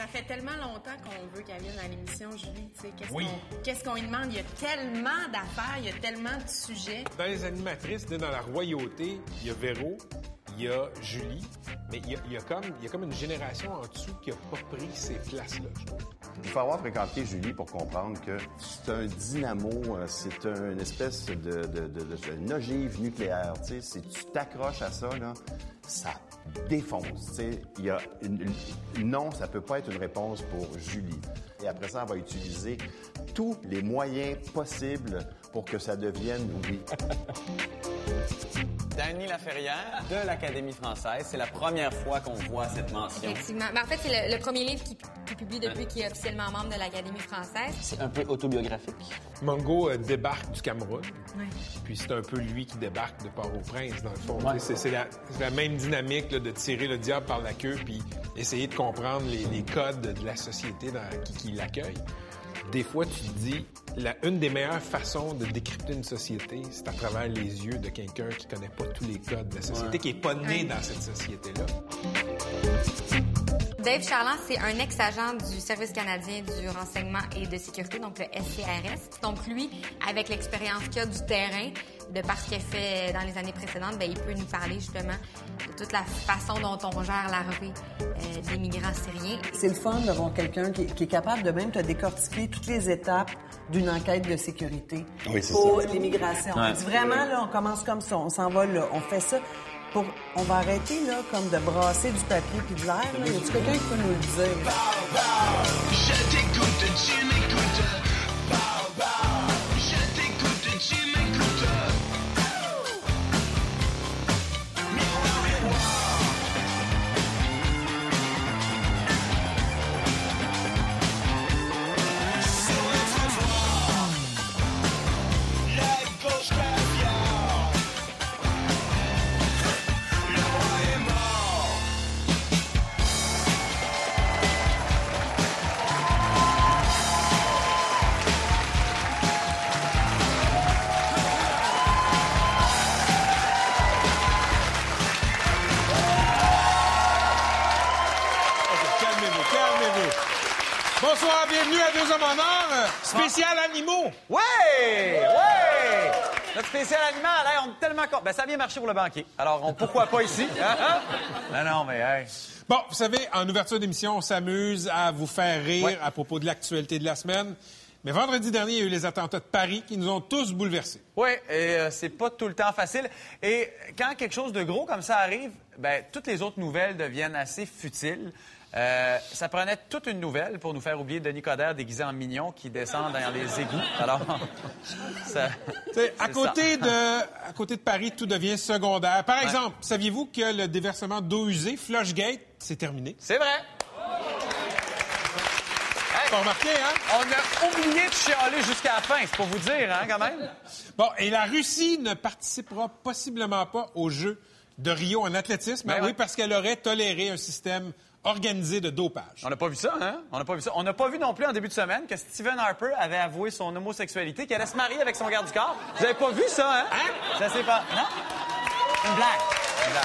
Ça fait tellement longtemps qu'on veut qu'elle vienne à l'émission, Julie. tu sais, Qu'est-ce Oui. qu'on qu'est-ce qu'on lui demande? Il y a tellement d'affaires, il y a tellement de sujets. Dans les animatrices, dans la royauté, il y a Véro, il y a Julie, mais il y a, il y a comme, il y a comme une génération en dessous qui n'a pas pris ces places-là, je trouve. Il faut avoir fréquenté Julie pour comprendre que c'est un dynamo, euh, c'est une espèce de, de, de- de- une ogive nucléaire. Tu sais, si tu t'accroches à ça, là, ça défonce. y a non, ça peut pas être une réponse pour Julie. Et après ça, elle va utiliser tous les moyens possibles pour que ça devienne oui. Dany Laferrière de l'Académie française. C'est la première fois qu'on voit cette mention. Effectivement. Ben, en fait, c'est le, le premier livre qui, qui publie depuis qu'il est officiellement membre de l'Académie française. C'est un peu autobiographique. Mongo euh, débarque du Cameroun, puis c'est un peu lui qui débarque de Port-au-Prince, dans le fond. Ouais. C'est c'est la, c'est la même dynamique là, de tirer le diable par la queue, puis essayer de comprendre les, les codes de la société dans- qui, qui l'accueille. Des fois, tu te dis, la, une des meilleures façons de décrypter une société, c'est à travers les yeux de quelqu'un qui connaît pas tous les codes de la société, qui est pas né dans cette société-là. Dave Charland, c'est un ex-agent du Service canadien du renseignement et de sécurité, donc le SCRS. Donc lui, avec l'expérience qu'il a du terrain, de par ce qu'il a fait dans les années précédentes, ben, il peut nous parler justement de toute la façon dont on gère l'arrivée euh, des migrants syriens. C'est le fun d'avoir quelqu'un qui, qui est capable de même te décortiquer toutes les étapes d'une enquête de sécurité Oui, pour l'immigration. Ouais. On dit vraiment, là, on commence comme ça, on s'en va là, on fait ça. Pour, on va arrêter, là, comme de brasser du papier puis de l'air. là. Y a-tu quelqu'un qui peut nous le dire? Je t'écoute, tu m'écoutes. Spécial animal, hey, on est tellement Ben, ça a bien marché pour le banquier. Alors, on, pourquoi pas ici? Hein, hein? Non, non, mais hey. Bon, vous savez, en ouverture d'émission, on s'amuse à vous faire rire Ouais. à propos de l'actualité de la semaine. Mais vendredi dernier, il y a eu les attentats de Paris qui nous ont tous bouleversés. Oui, et euh, c'est pas tout le temps facile. Et quand quelque chose de gros comme ça arrive, ben, toutes les autres nouvelles deviennent assez futiles. Euh, ça prenait toute une nouvelle pour nous faire oublier Denis Coderre déguisé en mignon qui descend dans les égouts. Alors, ça... À côté, ça. de, à côté de Paris, tout devient secondaire. Par exemple, saviez-vous que le déversement d'eau usée, Flushgate, c'est terminé? C'est vrai. Remarqué, hein? On a oublié de chialer jusqu'à la fin, c'est pour vous dire, hein, quand même. Bon, et la Russie ne participera possiblement pas aux Jeux de Rio en athlétisme. Ben Ah ouais. oui, parce qu'elle aurait toléré un système organisé de dopage. On n'a pas vu ça, hein? On n'a pas vu ça. On n'a pas vu non plus en début de semaine que Stephen Harper avait avoué son homosexualité, qu'il allait se marier avec son garde du corps. Vous avez pas vu ça, hein? Hein? Ça c'est pas. Non? Une blague. Une blague.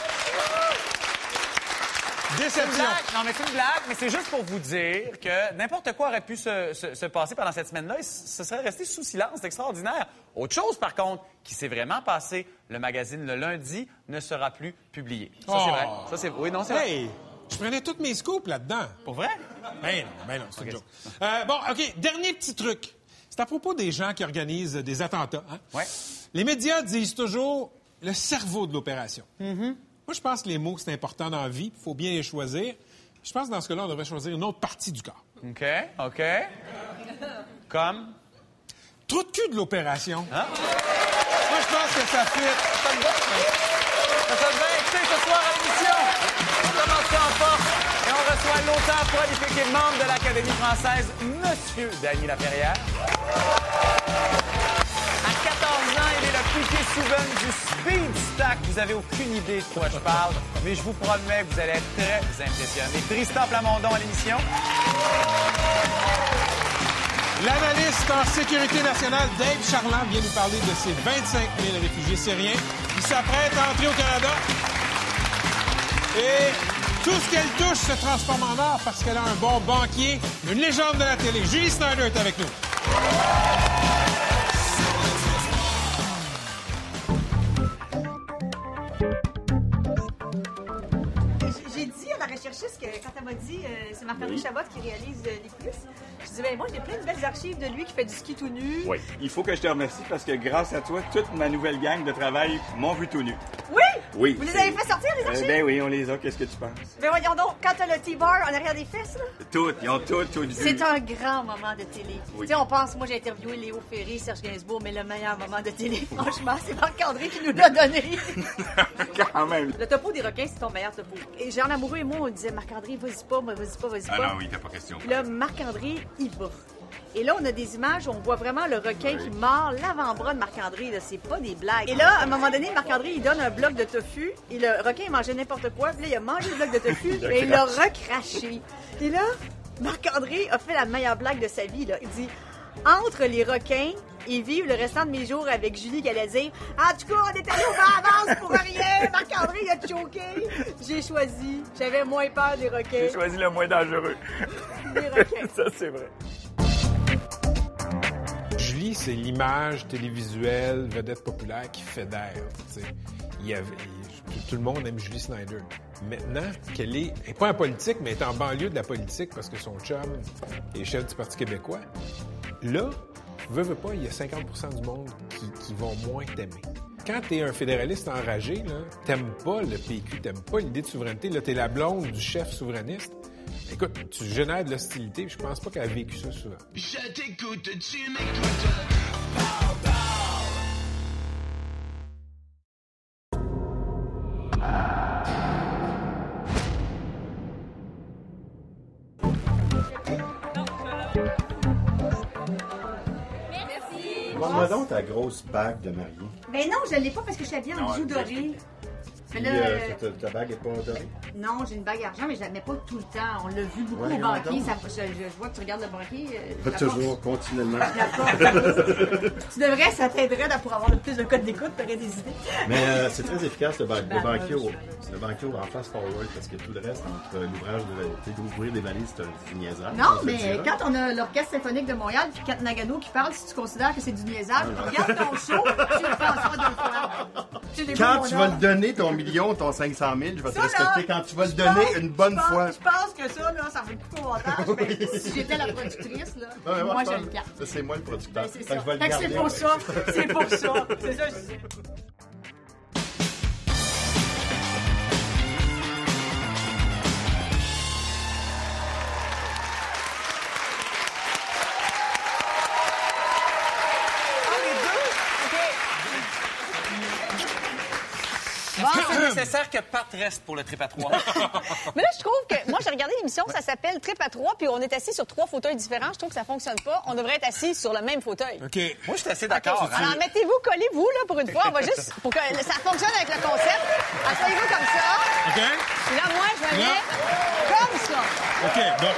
Déception. blague. Non, mais c'est une blague, mais c'est juste pour vous dire que n'importe quoi aurait pu se, se- se passer pendant cette semaine-là et ce serait resté sous silence. C'est extraordinaire. Autre chose, par contre, qui s'est vraiment passé, le magazine le lundi ne sera plus publié. Ça, c'est Oh. vrai. Ça, c'est... Oui, non, c'est vrai. Hey, je prenais toutes mes scoops là-dedans. Pour vrai? Ben non, ben non, c'est une joke. Euh, bon, OK, dernier petit truc. C'est à propos des gens qui organisent des attentats. hein. Ouais. Les médias disent toujours le cerveau de l'opération. Mm-hmm. Moi, je pense que les mots, c'est important dans la vie. Il faut bien les choisir. Je pense que dans ce cas-là, on devrait choisir une autre partie du corps. OK, OK. Comme? Trou de cul de l'opération. Hein? Moi, je pense que ça fit. Ça me va, ça. Devait être ce soir à l'émission. En force et on reçoit l'auteur prolifique et membre de l'Académie française, Monsieur Dany Laferrière. À 14 ans, il est le piqué Souben du Speed Stack. Vous avez aucune idée de quoi je parle, mais je vous promets que vous allez être très impressionnés. Tristan Plamondon à l'émission. L'analyste en sécurité nationale, Dave Charland, vient nous parler de ces 25 000 réfugiés syriens qui s'apprêtent à entrer au Canada. Et Tout ce qu'elle touche se transforme en or parce qu'elle a un bon banquier, une légende de la télé. Julie Snyder est avec nous. J'ai dit à la recherchiste que quand elle m'a dit euh, c'est Marc-André Chabot qui réalise euh, les plus, je dis ben moi j'ai plein de belles archives de lui qui fait du ski tout nu. Oui. Il faut que je te remercie parce que grâce à toi, toute ma nouvelle gang de travail m'ont vu tout nu. Oui! Oui. Vous les avez fait sortir les Euh, archives? ben oui, on les a. Qu'est-ce que tu penses? Ben voyons donc, quand t'as le T-bar en arrière des fesses, là, Toutes. Ils ont toutes, toutes c'est un grand moment de télé. Oui. Tu sais, on pense, moi j'ai interviewé Léo Ferré, Serge Gainsbourg, mais le meilleur moment de télé, franchement, c'est Marc-André qui nous l'a donné. Quand même. le topo des requins, c'est ton meilleur topo. Et Jean Amoureux et moi, on disait Marc-André, vas-y pas, moi, vas-y pas, vas-y Ah pas. non, oui, t'as pas question. Puis là, Marc-André, il va. Et là, on a des images où on voit vraiment le requin qui mord l'avant-bras de Marc-André. C'est pas des blagues. Et là, à un moment donné, Marc-André, il donne un bloc de tofu. Et le requin, il mangeait n'importe quoi. Puis là, il a mangé le bloc de tofu. et il l'a recraché. Et là, Marc-André a fait la meilleure blague de sa vie. Là. Il dit Entre les requins et vivre le restant de mes jours avec Julie dire En tout cas, on est allé au avance pour rien. Marc-André, il a choqué. J'ai choisi. J'avais moins peur des requins. J'ai choisi le moins dangereux. Des requins. Ça, c'est vrai. C'est l'image télévisuelle, vedette populaire qui fédère. Il il- tout, le monde aime Julie Snyder. Maintenant qu'elle est, pas en politique, mais est en banlieue de la politique parce que son chum est chef du Parti québécois, là, veux, veux pas, il y a 50% du monde qui, vont moins t'aimer. Quand t'es un fédéraliste enragé, t'aimes pas le PQ, t'aimes pas l'idée de souveraineté, là, t'es la blonde du chef souverainiste. Écoute, tu génères de l'hostilité, puis je pense pas qu'elle a vécu ça souvent. Je t'écoute, tu m'écoutes. Montre-moi donc ta grosse bague de mariée. Mais non, je l'ai pas parce que je suis habillée en bijoux dorés. Mais là, euh, ta, ta bague est pas dorée? non, j'ai une bague argent, mais je la mets pas tout le temps. On l'a vu beaucoup Ouais, au banquier. Ça, je, vois que tu regardes le banquier. euh, Pas toujours, continuellement. porte- tu devrais, ça t'aiderait pour avoir le plus de codes d'écoute, t'aurais des idées. Mais euh, c'est très efficace le, ba- le Ben, banquier au, le banquier en face forward parce que tout le reste entre l'ouvrage de tu d'ouvrir des valises, c'est c'est niaisage. Non, mais le quand on a l'Orchestre symphonique de Montréal puis Kat Nagano qui parle, si tu considères que c'est du niaisage, regarde ton show, tu le penseras deux fois. Tu Quand tu vas le donner, ton million, ton 500 000, je vais te respecter quand tu vas le donner une bonne fois. Je pense que ça, là, ça va être beaucoup au montage. mais si j'étais la productrice, là, Ouais, moi, je le garde. Ça, c'est moi le producteur. Ben, c'est Fait Fait pour ça. C'est pour ça. C'est ça, je nécessaire que Pat reste pour le trip à trois. Mais là, je trouve que. Moi, j'ai regardé l'émission, ça s'appelle Trip à trois, puis on est assis sur trois fauteuils différents. Je trouve que ça fonctionne pas. On devrait être assis sur le même fauteuil. OK. Moi, je suis assez d'accord. hein. Alors, mettez-vous, collez-vous, là, pour une fois. On va juste. Pour que ça fonctionne avec le concept. Asseyez-vous comme ça. OK? Puis là, moi, je me mets comme ça. OK, bon.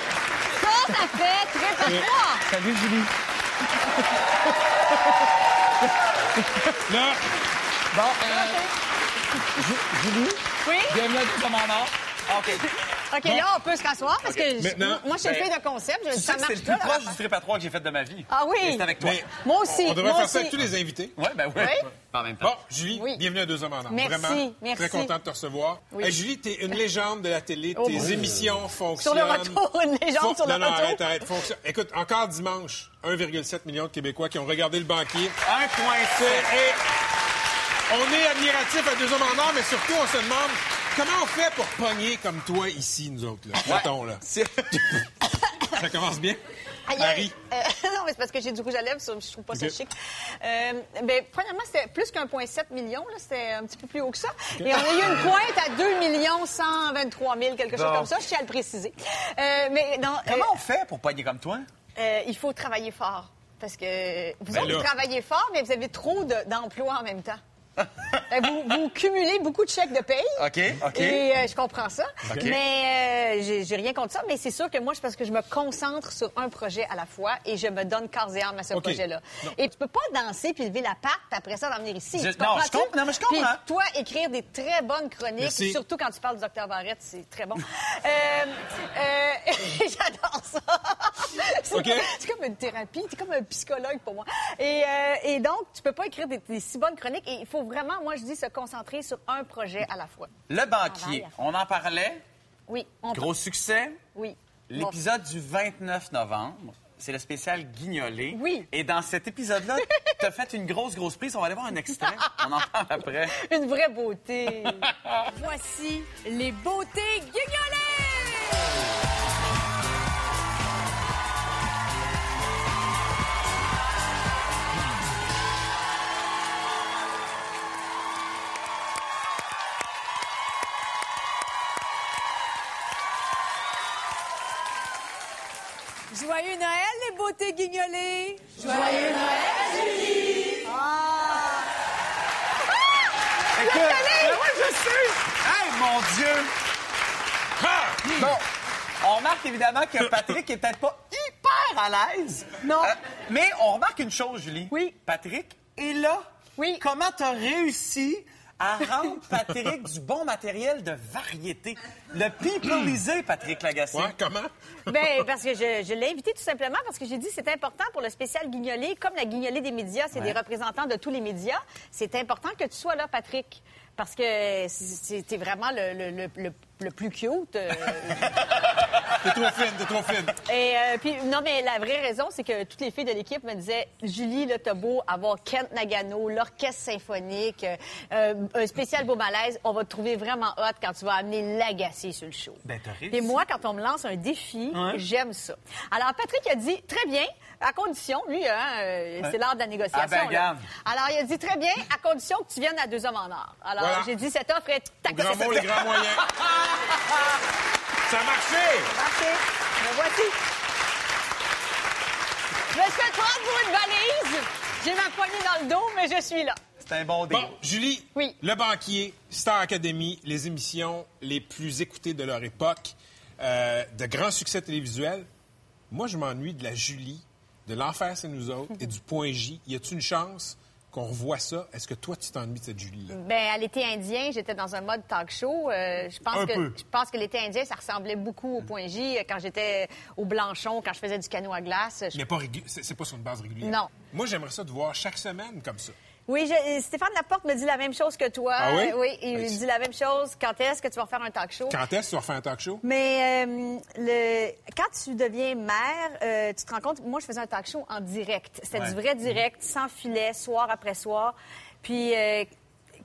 Ça, ça fait Trip à trois. Salut, Julie. Là, Bon, euh, Julie, Oui? bienvenue à Deux Hommes en Or. OK. OK, là, on peut se rasseoir parce que je- Maintenant, moi, je suis ben, fille de concept. Je Tu dis, sais ça c'est le plus là. proche du trip à trois que j'ai fait de ma vie. Ah oui. C'est avec toi. mais Moi aussi. on devrait moi faire ça avec tous les invités. Ouais, ben oui. Oui. En même temps. Bon, Julie, Oui. bienvenue à Deux Hommes en Or. Merci, Vraiment, merci. très content de te recevoir. Oui. Hey, Julie, t'es une légende de la télé. Oh, Tes oui. émissions Sur fonctionnent. le retour, une légende Fon- sur le non, non, retour. arrête, arrête. Fonctionne. Écoute, encore dimanche, 1,7 million de Québécois qui ont regardé le banquier. 1,7. On est admiratifs à Deux Hommes en Or, mais surtout, on se demande comment on fait pour pogner comme toi ici, nous autres, là. Mettons, là. Ça commence bien? Aïe. Marie? Euh, non, mais c'est parce que j'ai du rouge à lèvres, je trouve pas ça chic. Euh, ben, premièrement, c'était plus qu'un point 7 millions, là, c'était un petit peu plus haut que ça. Et on a eu une pointe à 2 millions 123 000, quelque chose comme ça, je tiens à le préciser. Euh, mais non, euh, Comment on fait pour pogner comme toi? euh, il faut travailler fort. Parce que vous Ben vous travaillez fort, mais vous avez trop de- d'emplois en même temps. Ben, vous, vous cumulez beaucoup de chèques de paye. OK, OK. Et euh, je comprends ça. OK. Mais euh, j'ai rien contre ça. Mais c'est sûr que moi, c'est parce que je me concentre sur un projet à la fois et je me donne corps et âme à ce projet-là. Et tu peux pas danser puis lever la patte puis après ça, d'en venir ici. Je- Tu non, je comprends- non, mais je comprends. Puis toi, écrire des très bonnes chroniques, Merci. surtout quand tu parles du docteur Barrette, c'est très bon. Euh, euh, J'adore ça. C'est OK. comme- C'est comme une thérapie, c'est comme un psychologue pour moi. Et, euh, et donc, tu peux pas écrire des, des si bonnes chroniques. Et il faut vraiment, moi, je dis, se concentrer sur un projet à la fois. Le banquier, on en parlait. Oui. On Gros succès. Oui. L'épisode du 29 novembre, c'est le spécial Guignolé. Oui. Et dans cet épisode-là, tu as fait une grosse, grosse prise. On va aller voir un extrait. On en parle après. Une vraie beauté. Voici les beautés guignolées! Noël, les beautés guignolées! Joyeux Écoute, mais ouais, je sais. Hey, mon Dieu. Ah! Bon, on remarque évidemment que Patrick est peut-être pas hyper à l'aise. Non. Euh, mais on remarque une chose, Julie. Oui. Patrick est là. Oui. Comment t'as réussi à rendre Patrick du bon matériel de variété? Le peopleiser, Patrick Lagacé. Ouais, comment? Ben, parce que je, je l'ai invité tout simplement parce que j'ai dit c'est important pour le spécial guignolé, comme la guignolée des médias, c'est des représentants de tous les médias. C'est important que tu sois là, Patrick. Parce que c'était vraiment le, le- le- le- le plus cute. euh, T'es trop fine, t'es trop fine. Et euh, puis, non, mais la vraie raison, c'est que toutes les filles de l'équipe me disaient Julie, là, t'as beau avoir Kent Nagano, l'orchestre symphonique, euh, euh, un spécial beau malaise, on va te trouver vraiment hot quand tu vas amener l'agacé sur le show. Ben. Et moi, quand on me lance un défi, j'aime ça. Alors, Patrick a dit très bien, à condition, lui, hein, euh, c'est l'art de la négociation. Ah, ben, là. Alors, il a dit très bien, à condition que tu viennes à deux hommes en or. Alors, Voilà. j'ai dit cette offre est tac, Grand mot, les grands moyens. Ça a marché! Parfait. Me voici. Je me suis fait prendre pour une valise. J'ai ma poignée dans le dos, mais je suis là. C'est un bon deal. Bon, Julie, Oui. Le Banquier, Star Academy, les émissions les plus écoutées de leur époque, euh, de grands succès télévisuels. Moi, je m'ennuie de la Julie, de L'Enfer, c'est nous autres et du Point J. Y a-t-il une chance qu'on revoie ça? Est-ce que toi, tu t'ennuies de cette Julie-là? Ben, à l'été indien, j'étais dans un mode talk show. Euh, je pense Un que peu. je pense que l'été indien, ça ressemblait beaucoup au point J euh, quand j'étais au Blanchon, quand je faisais du canot à glace. Je- Mais pas régu- c'est pas sur une base régulière. Non. Moi, j'aimerais ça de voir chaque semaine comme ça. Oui, je- Stéphane Laporte me dit la même chose que toi. Ah oui? Oui, il Ben, me tu- dit la même chose. Quand est-ce que tu vas faire un talk show? Quand est-ce que tu vas faire un talk show? Mais euh, le... quand tu deviens mère, euh, tu te rends compte, moi, je faisais un talk show en direct. C'était Ouais. du vrai direct, sans filet, soir après soir. Puis euh,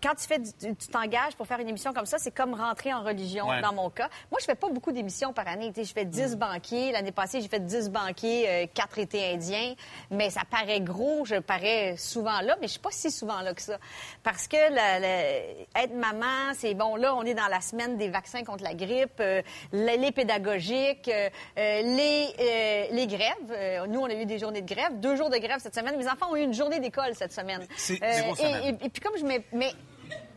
quand tu fais, du- tu t'engages pour faire une émission comme ça, c'est comme rentrer en religion Ouais. dans mon cas. Moi, je fais pas beaucoup d'émissions par année. Tu sais, je fais Mm. 10 banquiers. L'année passée, j'ai fait 10 banquiers, euh, 4 étés indiens. Mais ça paraît gros, je parais souvent là, mais je suis pas si souvent là que ça. Parce que la- la- être maman, c'est bon, là, on est dans la semaine des vaccins contre la grippe, euh, les pédagogiques, euh, euh, les, euh, les grèves. Euh, nous, on a eu des journées de grève, deux jours de grève cette semaine. Mes enfants ont eu une journée d'école cette semaine. C'est Euh, et, et- et puis comme je mets... Mais,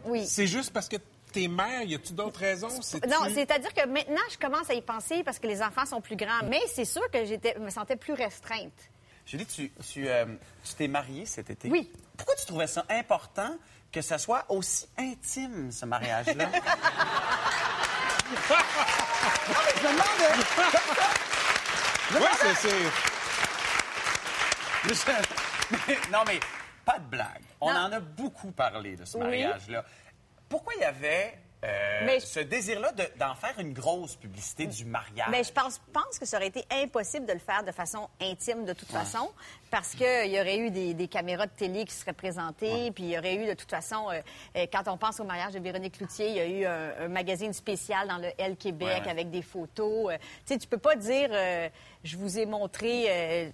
oui. C'est juste parce que t'es mère, y a-tu d'autres raisons? Non, c'est-à-dire que maintenant, je commence à y penser parce que les enfants sont plus grands. Mais c'est sûr que j'étais, me sentais plus restreinte. Julie, tu tu, euh, tu t'es mariée cet été. Oui. Pourquoi tu trouvais ça important que ça soit aussi intime, ce mariage-là? Ouais, c'est- c'est... Mais- non, mais pas de blague. On Non. en a beaucoup parlé de ce Oui. mariage-là. Pourquoi il y avait euh, Mais- ce désir-là de- d'en faire une grosse publicité du mariage? Mais je pense, pense que ça aurait été impossible de le faire de façon intime de toute façon, parce qu'il y aurait eu des, des caméras de télé qui seraient présentées, puis il y aurait eu de toute façon, euh, euh, quand on pense au mariage de Véronique Cloutier, il y a eu un, un magazine spécial dans le L Québec Ouais, ouais. avec des photos. Euh, tu sais, tu peux pas dire, je vous ai montré.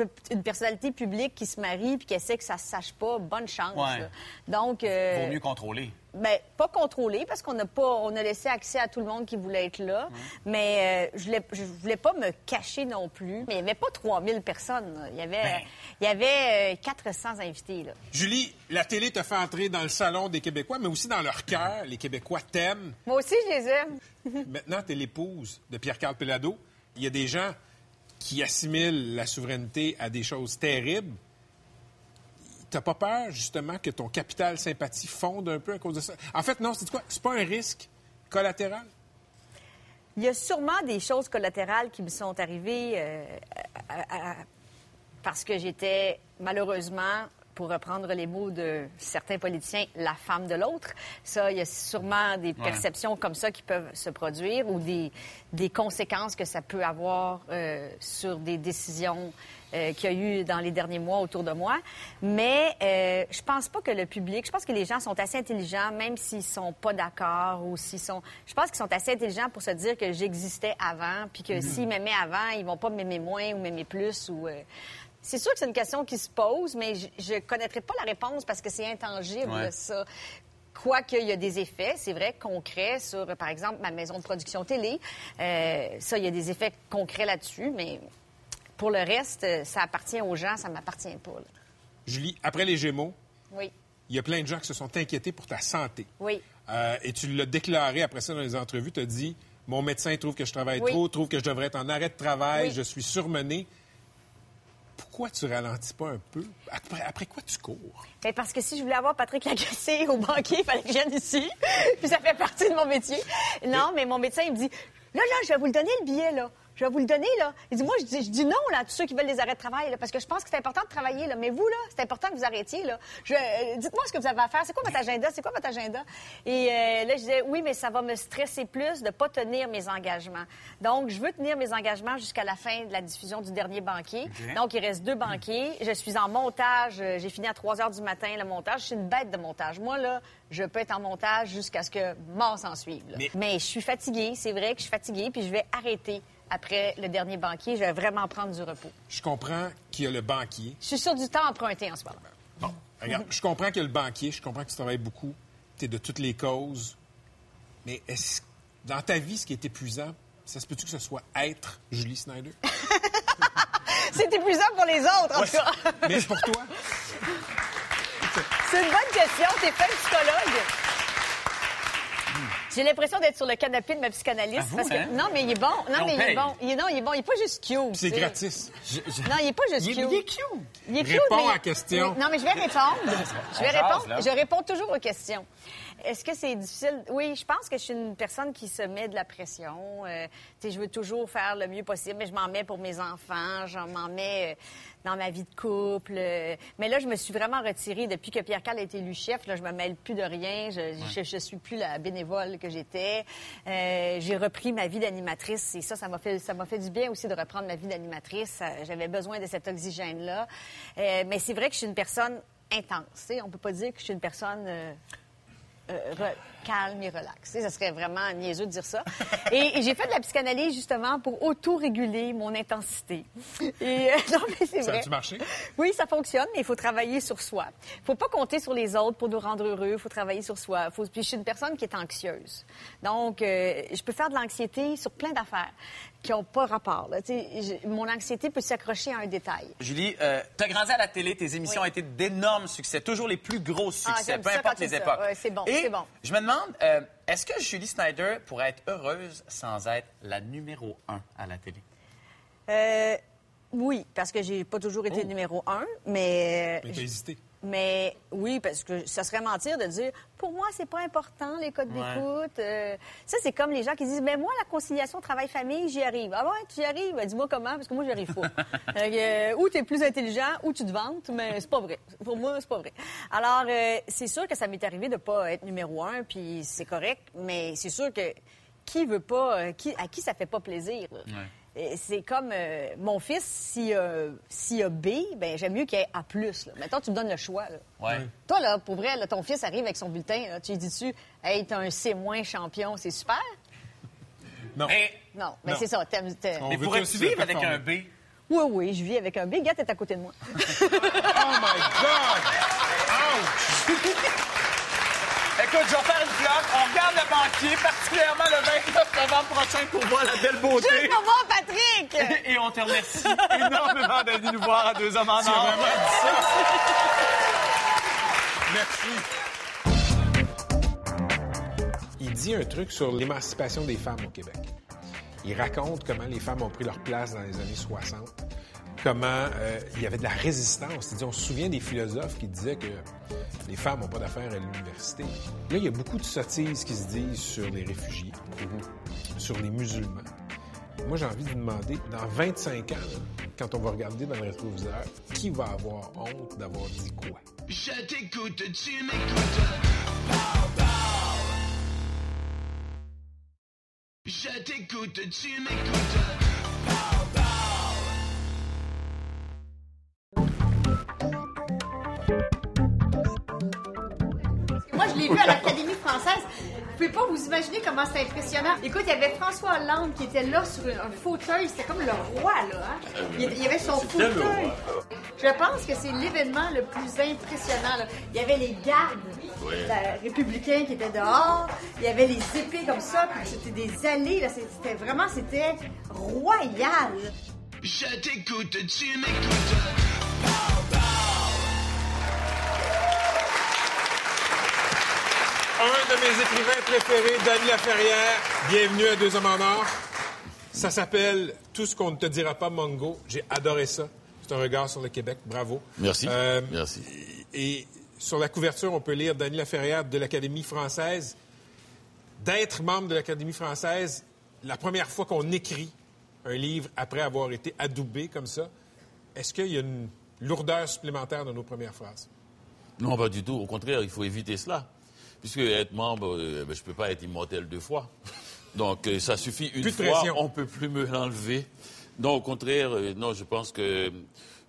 Euh, une personnalité publique qui se marie puis qui essaie que ça se sache pas, bonne chance. Ouais. Donc, euh, Vaut mieux contrôler. ben, pas contrôlé parce qu'on n'a pas, on a laissé accès à tout le monde qui voulait être là. Mais euh, je voulais, je voulais pas me cacher non plus. Mais il n'y avait pas 3000 personnes. là. Il y avait, Ben. il y avait euh, 400 invités, là. Julie, la télé te fait entrer dans le salon des Québécois, mais aussi dans leur cœur. Les Québécois t'aiment. Moi aussi, je les aime. Maintenant, tu es l'épouse de Pierre-Carl Pelado. Il y a des gens qui assimilent la souveraineté à des choses terribles. T'as pas peur, justement, que ton capital sympathie fonde un peu à cause de ça? En fait, non, c'est quoi? C'est pas un risque collatéral? Il y a sûrement des choses collatérales qui me sont arrivées euh, parce que j'étais malheureusement, pour reprendre les mots de certains politiciens, la femme de l'autre. Ça, il y a sûrement des perceptions comme ça qui peuvent se produire ou des, des conséquences que ça peut avoir euh, sur des décisions euh, qu'il y a eu dans les derniers mois autour de moi. Mais euh, je pense pas que le public, je pense que les gens sont assez intelligents, même s'ils sont pas d'accord ou s'ils sont... Je pense qu'ils sont assez intelligents pour se dire que j'existais avant, puis que s'ils m'aimaient avant, ils vont pas m'aimer moins ou m'aimer plus ou... C'est sûr que c'est une question qui se pose, mais je- je connaîtrai pas la réponse parce que c'est intangible, Ouais. ça. Quoique, il y a des effets, c'est vrai, concrets sur, par exemple, ma maison de production télé. Euh, ça, il y a des effets concrets là-dessus, mais pour le reste, ça appartient aux gens, ça m'appartient pas. là. Julie, après les Gémeaux, Oui, il y a plein de gens qui se sont inquiétés pour ta santé. oui. Euh, et tu l'as déclaré après ça dans les entrevues. Tu as dit Mon médecin trouve que je travaille Oui. trop, trouve que je devrais être en arrêt de travail, Oui. je suis surmené. Pourquoi tu ralentis pas un peu? Après, après quoi tu cours? Ben, parce que si je voulais avoir Patrick Lagacé au banquier, il fallait que je vienne ici. Puis ça fait partie de mon métier. Non, mais mon médecin, il me dit Là, là, je vais vous le donner, le billet, là. Je vais vous le donner, là. Il dit Moi, je dis, je dis non, là, à tous ceux qui veulent des arrêts de travail, là, parce que je pense que c'est important de travailler, là. Mais vous, là, c'est important que vous arrêtiez, là. Euh, Dites-moi ce que vous avez à faire. C'est quoi votre agenda? C'est quoi votre agenda? Et euh, là, je disais Oui, mais ça va me stresser plus de ne pas tenir mes engagements. Donc, je veux tenir mes engagements jusqu'à la fin de la diffusion du dernier banquier. Donc, il reste deux banquiers. Je suis en montage. Euh, J'ai fini à 3 heures du matin le montage. Je suis une bête de montage. Moi, là, je peux être en montage jusqu'à ce que mort s'en suive. là. Mais- Mais... je suis fatiguée. C'est vrai que je suis fatiguée. Puis je vais arrêter après le dernier banquier. Je vais vraiment prendre du repos. Je comprends qu'il y a le banquier. Je suis sur du temps emprunté en ce moment. Bon, regarde, je comprends qu'il y a le banquier, je comprends que tu travailles beaucoup, tu es de toutes les causes. Mais est-ce dans ta vie, ce qui est épuisant, ça se peut-tu que ce soit être Julie Snyder? C'est épuisant pour les autres, en tout cas. Mais pour toi? C'est une bonne question. T'es pas psychologue. J'ai l'impression d'être sur le canapé de ma psychanalyste. vous, parce que... hein? Non, mais il est bon. Non, On mais il est bon. Il est... Non, il est bon. Il est pas juste cute. C'est tu sais. gratis. Non, il est pas juste Il est- cute. il est cute. Il est cute, Réponds mais- à la question. Non, mais je vais répondre. Je vais jase, répondre. Je réponds toujours aux questions. Est-ce que c'est difficile? Oui, je pense que je suis une personne qui se met de la pression. Euh, tu sais, je veux toujours faire le mieux possible, mais je m'en mets pour mes enfants, je m'en mets euh, dans ma vie de couple. euh. mais là, je me suis vraiment retirée depuis que Pierre Carl a été élu chef. Là, je me mêle plus de rien. Je, je, je suis plus la bénévole que j'étais. Euh, j'ai repris ma vie d'animatrice et ça, ça m'a fait, ça m'a fait du bien aussi de reprendre ma vie d'animatrice. J'avais besoin de cet oxygène-là. Euh, mais c'est vrai que je suis une personne intense. tu sais. On peut pas dire que je suis une personne euh, euh, re- calme et relax. Sais, Ça serait vraiment niaiseux de dire ça. Et, et j'ai fait de la psychanalyse justement pour auto-réguler mon intensité. Et euh, non, mais c'est Ça a-tu marché? Oui, ça fonctionne, mais il faut travailler sur soi. Il faut pas compter sur les autres pour nous rendre heureux. Il faut travailler sur soi. Faut... Puis je suis une personne qui est anxieuse. Donc, euh, je peux faire de l'anxiété sur plein d'affaires qui n'ont pas rapport. là. Je- Mon anxiété peut s'accrocher à un détail. Julie, euh, tu as grandi à la télé, tes émissions Oui. ont été d'énormes succès, toujours les plus gros Ah, succès, peu importe les ça. époques. Ouais, c'est bon, c'est bon. Je me demande, euh, est-ce que Julie Snyder pourrait être heureuse sans être la numéro un à la télé? Euh, oui, parce que j'ai pas toujours été numéro un, mais... Mais t'as hésité. Mais oui, parce que ça serait mentir de dire pour moi c'est pas important les codes Ouais. d'écoute. Euh, ça c'est comme les gens qui disent mais moi la conciliation travail-famille j'y arrive. Ah ouais tu y arrives? Ben, dis-moi comment parce que moi j'y arrive pas. Euh, ou tu es plus intelligent ou tu te vantes mais c'est pas vrai. Pour moi c'est pas vrai. Alors euh, c'est sûr que ça m'est arrivé de pas être numéro un puis c'est correct mais c'est sûr que qui veut pas qui à qui ça fait pas plaisir. C'est comme euh, mon fils, s'il a, s'il a B, ben j'aime mieux qu'il ait A+. Là. Maintenant, tu me donnes le choix. Là. Ouais. Toi, là, pour vrai, là, ton fils arrive avec son bulletin. Là, tu lui dis-tu, hey, t'as un C- champion, c'est super? Non. Mais, Non, mais c'est ça. t'aimes- t'aimes- On mais veut pourrais-tu vivre avec un B? Oui, oui, je vis avec un B. Gars, t'es à côté de moi. Oh my God! Ouch! Écoute, je vais faire une plug. On regarde le banquier, particulièrement le 29 novembre prochain pour voir la belle beauté. Juste pour voir Patrick! Et on te remercie énormément d'être venu nous voir à Deux Hommes en Or. Il dit un truc sur l'émancipation des femmes au Québec. Il raconte comment les femmes ont pris leur place dans les années 60, comment euh, il y avait de la résistance. On se souvient des philosophes qui disaient que les femmes n'ont pas d'affaires à l'université. Là, il y a beaucoup de sottises qui se disent sur les réfugiés, sur les musulmans. Moi, j'ai envie de vous demander, dans 25 ans, là, quand on va regarder dans le rétroviseur, qui va avoir honte d'avoir dit quoi? Je t'écoute, tu m'écoutes. Je t'écoute, tu m'écoutes. Pouvez pas vous imaginer comment c'est impressionnant. Écoute, il y avait François Hollande qui était là sur un fauteuil. C'était comme le roi, là. hein. Il il y avait son fauteuil. Je pense que c'est l'événement le plus impressionnant. là. Il y avait les gardes républicains qui étaient dehors. Il y avait les épées comme ça. puis C'était des allées. là. C'était vraiment, c'était royal. Je t'écoute, tu m'écoutes. Un de mes écrivains préférés, Dany Laferrière. Bienvenue à Deux Hommes en Or. Ça s'appelle Tout ce qu'on ne te dira pas, Mongo. J'ai adoré ça. C'est un regard sur le Québec. Bravo. Merci. Euh, Merci. Et sur la couverture, on peut lire Dany Laferrière de l'Académie française. D'être membre de l'Académie française, la première fois qu'on écrit un livre après avoir été adoubé comme ça, est-ce qu'il y a une lourdeur supplémentaire dans nos premières phrases? Non, pas du tout. Au contraire, il faut éviter cela. Puisque être membre, euh, ben, je ne peux pas être immortel deux fois. Donc, euh, ça suffit une Plus fois, on ne peut plus me l'enlever. Non, au contraire, euh, non, je pense que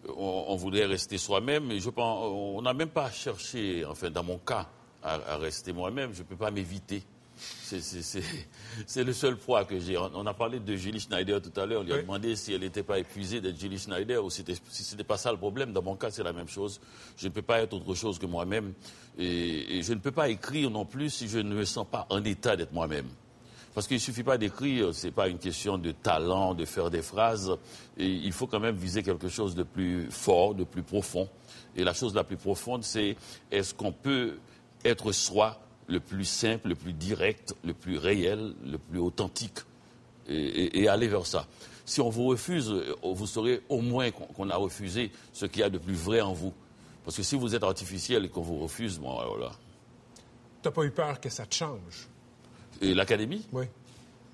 on, on voulait rester soi-même. Et je pense, on n'a même pas cherché, enfin, dans mon cas, à, à rester moi-même. Je ne peux pas m'éviter. C'est- le seul poids que j'ai. On a parlé de Julie Schneider tout à l'heure. On lui a Oui. demandé si elle n'était pas épuisée d'être Julie Schneider ou si ce n'était pas ça le problème. Dans mon cas, c'est la même chose. Je ne peux pas être autre chose que moi-même. Et, et je ne peux pas écrire non plus si je ne me sens pas en état d'être moi-même. Parce qu'il ne suffit pas d'écrire, ce n'est pas une question de talent, de faire des phrases. Et il faut quand même viser quelque chose de plus fort, de plus profond. Et la chose la plus profonde, c'est est-ce qu'on peut être soi le plus simple, le plus direct, le plus réel, le plus authentique et, et- et aller vers ça. Si on vous refuse, euh, vous saurez au moins qu'on a refusé ce qu'il y a de plus vrai en vous. Parce que si vous êtes artificiel et qu'on vous refuse, bon, alors là. T'as pas eu peur que ça te change? Et l'académie? Oui.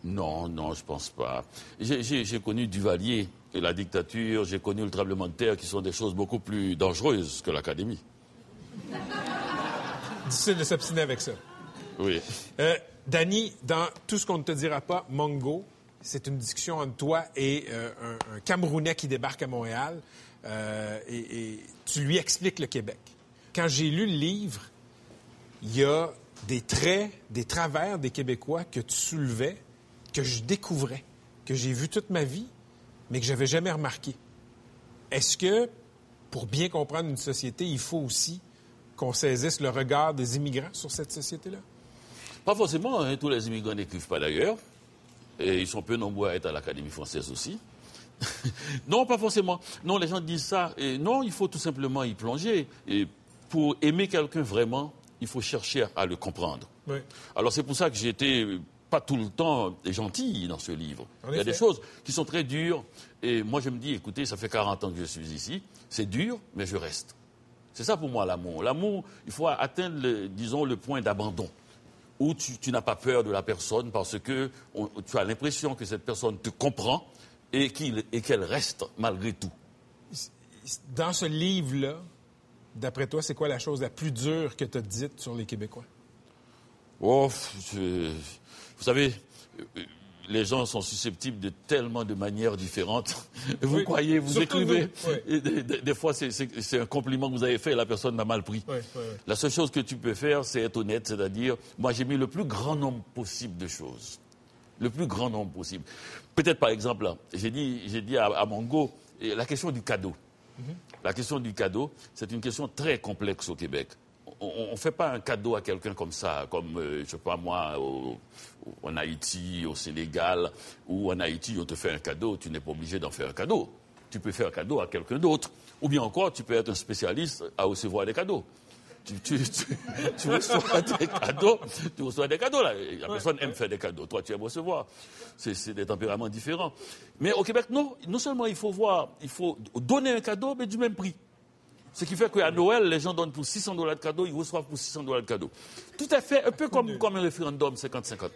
Non, non, je pense pas. J'ai connu Duvalier et la dictature, j'ai connu le tremblement de terre, qui sont des choses beaucoup plus dangereuses que l'académie. Difficile de s'obstiner avec ça. Oui. Euh, Danny, dans Tout ce qu'on ne te dira pas, Mongo, c'est une discussion entre toi et euh, un, un Camerounais qui débarque à Montréal euh, et, et tu lui expliques le Québec. Quand j'ai lu le livre, il y a des traits, des travers des Québécois que tu soulevais, que je découvrais, que j'ai vu toute ma vie, mais que j'avais jamais remarqué. Est-ce que, pour bien comprendre une société, il faut aussi qu'on saisisse le regard des immigrants sur cette société-là? Pas forcément, hein, tous les immigrants n'écrivent pas d'ailleurs. Et ils sont peu nombreux à être à l'Académie française aussi. non, pas forcément. Non, les gens disent ça. Et non, il faut tout simplement y plonger. Et pour aimer quelqu'un vraiment, il faut chercher à le comprendre. Oui. Alors c'est pour ça que j'ai été euh, pas tout le temps gentil dans ce livre. En il y a effet. des choses qui sont très dures. Et moi, je me dis, écoutez, ça fait 40 ans que je suis ici. C'est dur, mais je reste. C'est ça pour moi l'amour. L'amour, il faut atteindre, le- disons, le point d'abandon où tu, tu n'as pas peur de la personne parce que on- tu as l'impression que cette personne te comprend et qu'elle reste malgré tout. Dans ce livre-là, d'après toi, c'est quoi la chose la plus dure que tu as dite sur les Québécois? Oh, je- vous savez, euh, les gens sont susceptibles de tellement de manières différentes. Vous Oui, croyez, vous écrivez. oui. Des, des- des fois, c'est- un compliment que vous avez fait et la personne m'a mal pris. Oui. La seule chose que tu peux faire, c'est être honnête, c'est-à-dire, moi, j'ai mis le plus grand nombre possible de choses. Le plus grand nombre possible. Peut-être, par exemple, là, j'ai dit, à, à Mongo, la question du cadeau. La question du cadeau, c'est une question très complexe au Québec. On ne fait pas un cadeau à quelqu'un comme ça, comme, euh, je sais pas moi, au- en Haïti, au Sénégal, ou en Haïti, on te fait un cadeau, tu n'es pas obligé d'en faire un cadeau. Tu peux faire un cadeau à quelqu'un d'autre. Ou bien encore, tu peux être un spécialiste à recevoir des cadeaux. Tu, tu- tu- tu reçois des cadeaux, tu reçois des cadeaux là. La personne aime faire des cadeaux, toi tu aimes recevoir. C'est c'est des tempéraments différents. Mais au Québec, non, non seulement il faut voir, il faut donner un cadeau, mais du même prix. Ce qui fait qu'à Noël, les gens donnent pour 600 dollars de cadeaux, ils reçoivent pour 600 dollars de cadeaux. Tout est fait, un peu comme, comme un référendum 50-50.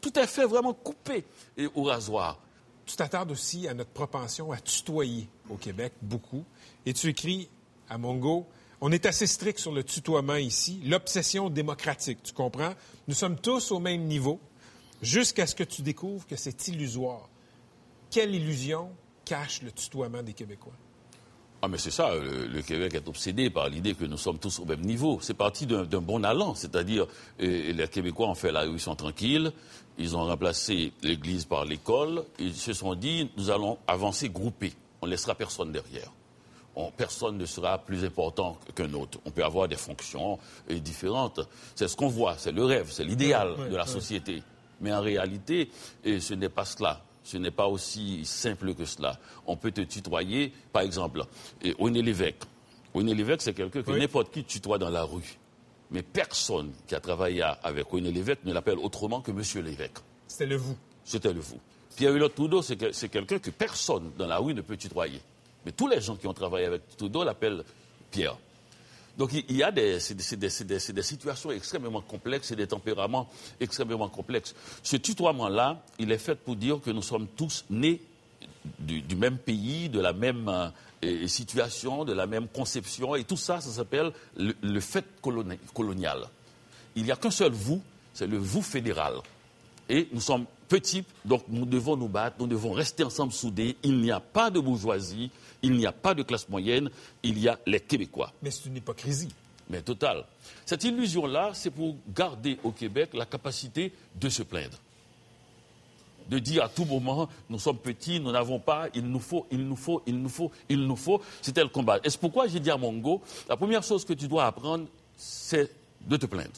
Tout est fait vraiment coupé et au rasoir. Tu t'attardes aussi à notre propension à tutoyer au Québec, beaucoup. Et tu écris à Mongo, on est assez strict sur le tutoiement ici, l'obsession démocratique, tu comprends? Nous sommes tous au même niveau, jusqu'à ce que tu découvres que c'est illusoire. Quelle illusion cache le tutoiement des Québécois? Ah, mais c'est ça, le, le Québec est obsédé par l'idée que nous sommes tous au même niveau. C'est parti d'un bon allant, c'est-à-dire euh, les Québécois ont fait la révolution tranquille, ils ont remplacé l'Église par l'école, ils se sont dit, nous allons avancer groupés, on ne laissera personne derrière. On- personne ne sera plus important qu'un autre. On peut avoir des fonctions euh, différentes. C'est ce qu'on voit, c'est le rêve, c'est l'idéal Ouais, ouais, de la ouais. société. Mais en réalité, euh, ce n'est pas cela. Ce n'est pas aussi simple que cela. On peut te tutoyer, par exemple, euh, René Lévesque. René Lévesque, c'est quelqu'un que Oui. n'importe qui tutoie dans la rue. Mais personne qui a travaillé avec René Lévesque ne l'appelle autrement que Monsieur Lévesque. C'était le vous. C'était le vous. Pierre-Hulot Trudeau, c'est que- c'est quelqu'un que personne dans la rue ne peut tutoyer. Mais tous les gens qui ont travaillé avec Trudeau l'appellent Pierre. Donc il y a des, situations extrêmement complexes et des tempéraments extrêmement complexes. Ce tutoiement-là, il est fait pour dire que nous sommes tous nés du, même pays, de la même euh, situation, de la même conception, et tout ça, ça s'appelle le, fait coloni- colonial. Il n'y a qu'un seul vous, c'est le vous fédéral. Et nous sommes petits, donc nous devons nous battre, nous devons rester ensemble soudés. Il n'y a pas de bourgeoisie, il n'y a pas de classe moyenne, il y a les Québécois. Mais c'est une hypocrisie. Mais total. Cette illusion-là, c'est pour garder au Québec la capacité de se plaindre. De dire à tout moment, nous sommes petits, nous n'avons pas, il nous faut, il nous faut, il nous faut, il nous faut. C'était le combat. Et c'est pourquoi j'ai dit à Mongo, la première chose que tu dois apprendre, c'est de te plaindre.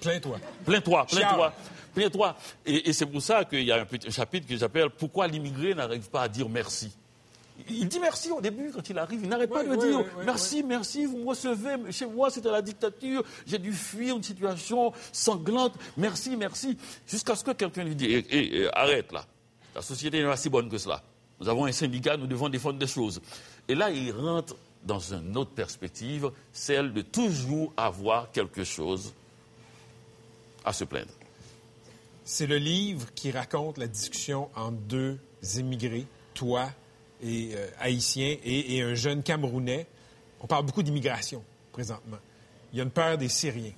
Plains-toi. Plains-toi, plains-toi, plains-toi. Et, et c'est pour ça qu'il y a un petit chapitre que j'appelle Pourquoi l'immigré n'arrive pas à dire merci il dit merci au début quand il arrive. Il n'arrête pas de oui, dire merci, merci, vous me recevez. Chez moi, c'était la dictature. J'ai dû fuir une situation sanglante. Merci, merci. Jusqu'à ce que quelqu'un lui dise Eh, eh, eh, arrête là. La société n'est pas si bonne que cela. Nous avons un syndicat, nous devons défendre des choses. Et là, il rentre dans une autre perspective, celle de toujours avoir quelque chose à se plaindre. C'est le livre qui raconte la discussion entre deux immigrés, toi et euh, haïtien et, et un jeune Camerounais. On parle beaucoup d'immigration présentement. Il y a une peur des Syriens.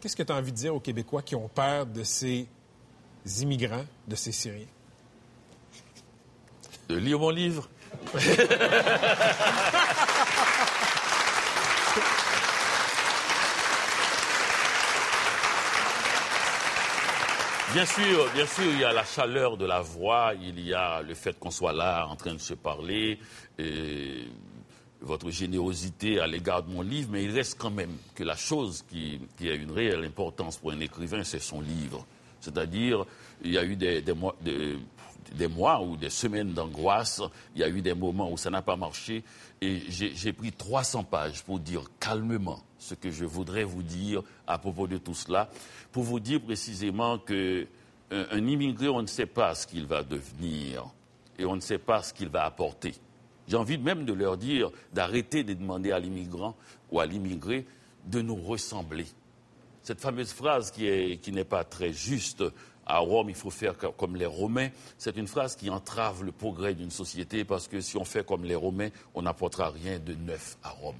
Qu'est-ce que tu as envie de dire aux Québécois qui ont peur de ces immigrants, de ces Syriens? De lire mon livre. Bien sûr, il y a la chaleur de la voix, il y a le fait qu'on soit là en train de se parler, votre générosité à l'égard de mon livre, mais il reste quand même que la chose qui, a une réelle importance pour un écrivain, c'est son livre. C'est-à-dire, il y a eu des, des des- des mois ou des semaines d'angoisse, il y a eu des moments où ça n'a pas marché, et j'ai pris 300 pages pour dire calmement ce que je voudrais vous dire à propos de tout cela, pour vous dire précisément que un, un immigré, on ne sait pas ce qu'il va devenir, et on ne sait pas ce qu'il va apporter. J'ai envie même de leur dire d'arrêter de demander à l'immigrant ou à l'immigré de nous ressembler. Cette fameuse phrase qui n'est pas très juste, à Rome, il faut faire co- comme les Romains, c'est une phrase qui entrave le progrès d'une société parce que si on fait comme les Romains, on n'apportera rien de neuf à Rome.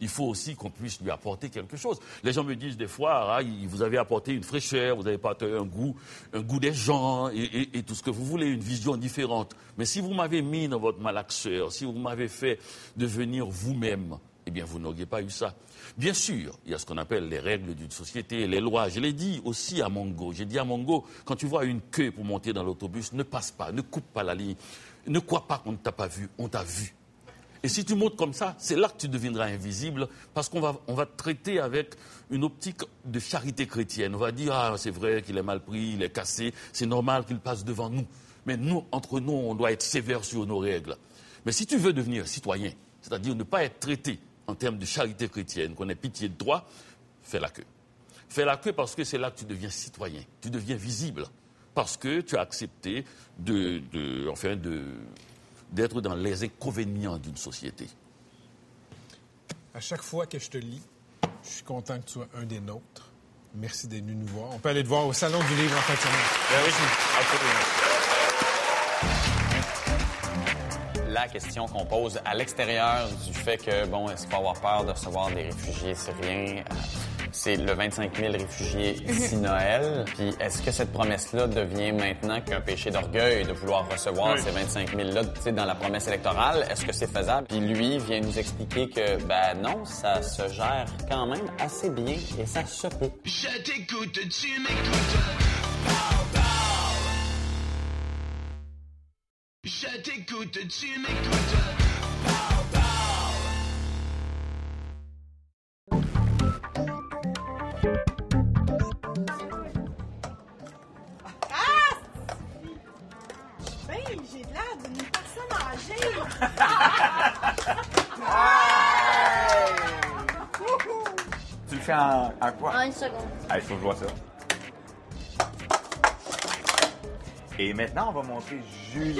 Il faut aussi qu'on puisse lui apporter quelque chose. Les gens me disent des fois, ah, vous avez apporté une fraîcheur, vous avez apporté un goût, un goût des gens et, et- et tout ce que vous voulez, une vision différente. Mais si vous m'avez mis dans votre malaxeur, si vous m'avez fait devenir vous-même, eh bien, vous n'auriez pas eu ça. Bien sûr, il y a ce qu'on appelle les règles d'une société, les lois. Je l'ai dit aussi à Mongo. J'ai dit à Mongo, quand tu vois une queue pour monter dans l'autobus, ne passe pas, ne coupe pas la ligne. Ne crois pas qu'on ne t'a pas vu, on t'a vu. Et si tu montes comme ça, c'est là que tu deviendras invisible, parce qu'on va, on va te traiter avec une optique de charité chrétienne. On va dire, ah, c'est vrai qu'il est mal pris, il est cassé, c'est normal qu'il passe devant nous. Mais nous, entre nous, on doit être sévère sur nos règles. Mais si tu veux devenir citoyen, c'est-à-dire ne pas être traité en termes de charité chrétienne, qu'on ait pitié de toi, fais la queue. Fais la queue parce que c'est là que tu deviens citoyen, tu deviens visible, parce que tu as accepté de, de- enfin, de- d'être dans les inconvénients d'une société. À chaque fois que je te lis, je suis content que tu sois un des nôtres. Merci d'être venu nous voir. On peut aller te voir au Salon du Livre en fin de semaine. La question qu'on pose à l'extérieur du fait que, bon, est-ce qu'il faut avoir peur de recevoir des réfugiés syriens? Euh, C'est le 25 000 réfugiés d'ici Noël. Puis est-ce que cette promesse-là devient maintenant qu'un péché d'orgueil de vouloir recevoir ces 25 000-là, tu sais, dans la promesse électorale? Est-ce que c'est faisable? Puis lui vient nous expliquer que, ben non, ça se gère quand même assez bien et ça se peut. Je t'écoute, tu m'écoutes. Je t'écoute, tu m'écoutes. Ben, j'ai l'air d'une personne âgée. Tu le fais en, en quoi? En une seconde. Allez, faut que je vois ça. Et maintenant, on va montrer Julie.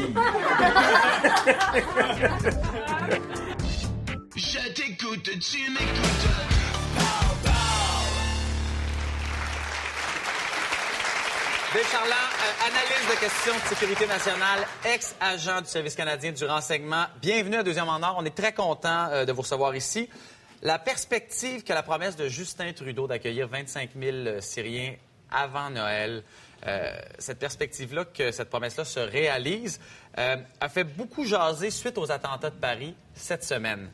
Je t'écoute, tu m'écoutes. Charland, euh, analyse de questions de sécurité nationale, ex-agent du Service canadien du renseignement. Bienvenue à Deuxième en Or. On est très content euh, de vous recevoir ici. La perspective que la promesse de Justin Trudeau d'accueillir 25 000 Syriens avant Noël, euh, cette perspective-là, que cette promesse-là se réalise, euh, a fait beaucoup jaser suite aux attentats de Paris cette semaine.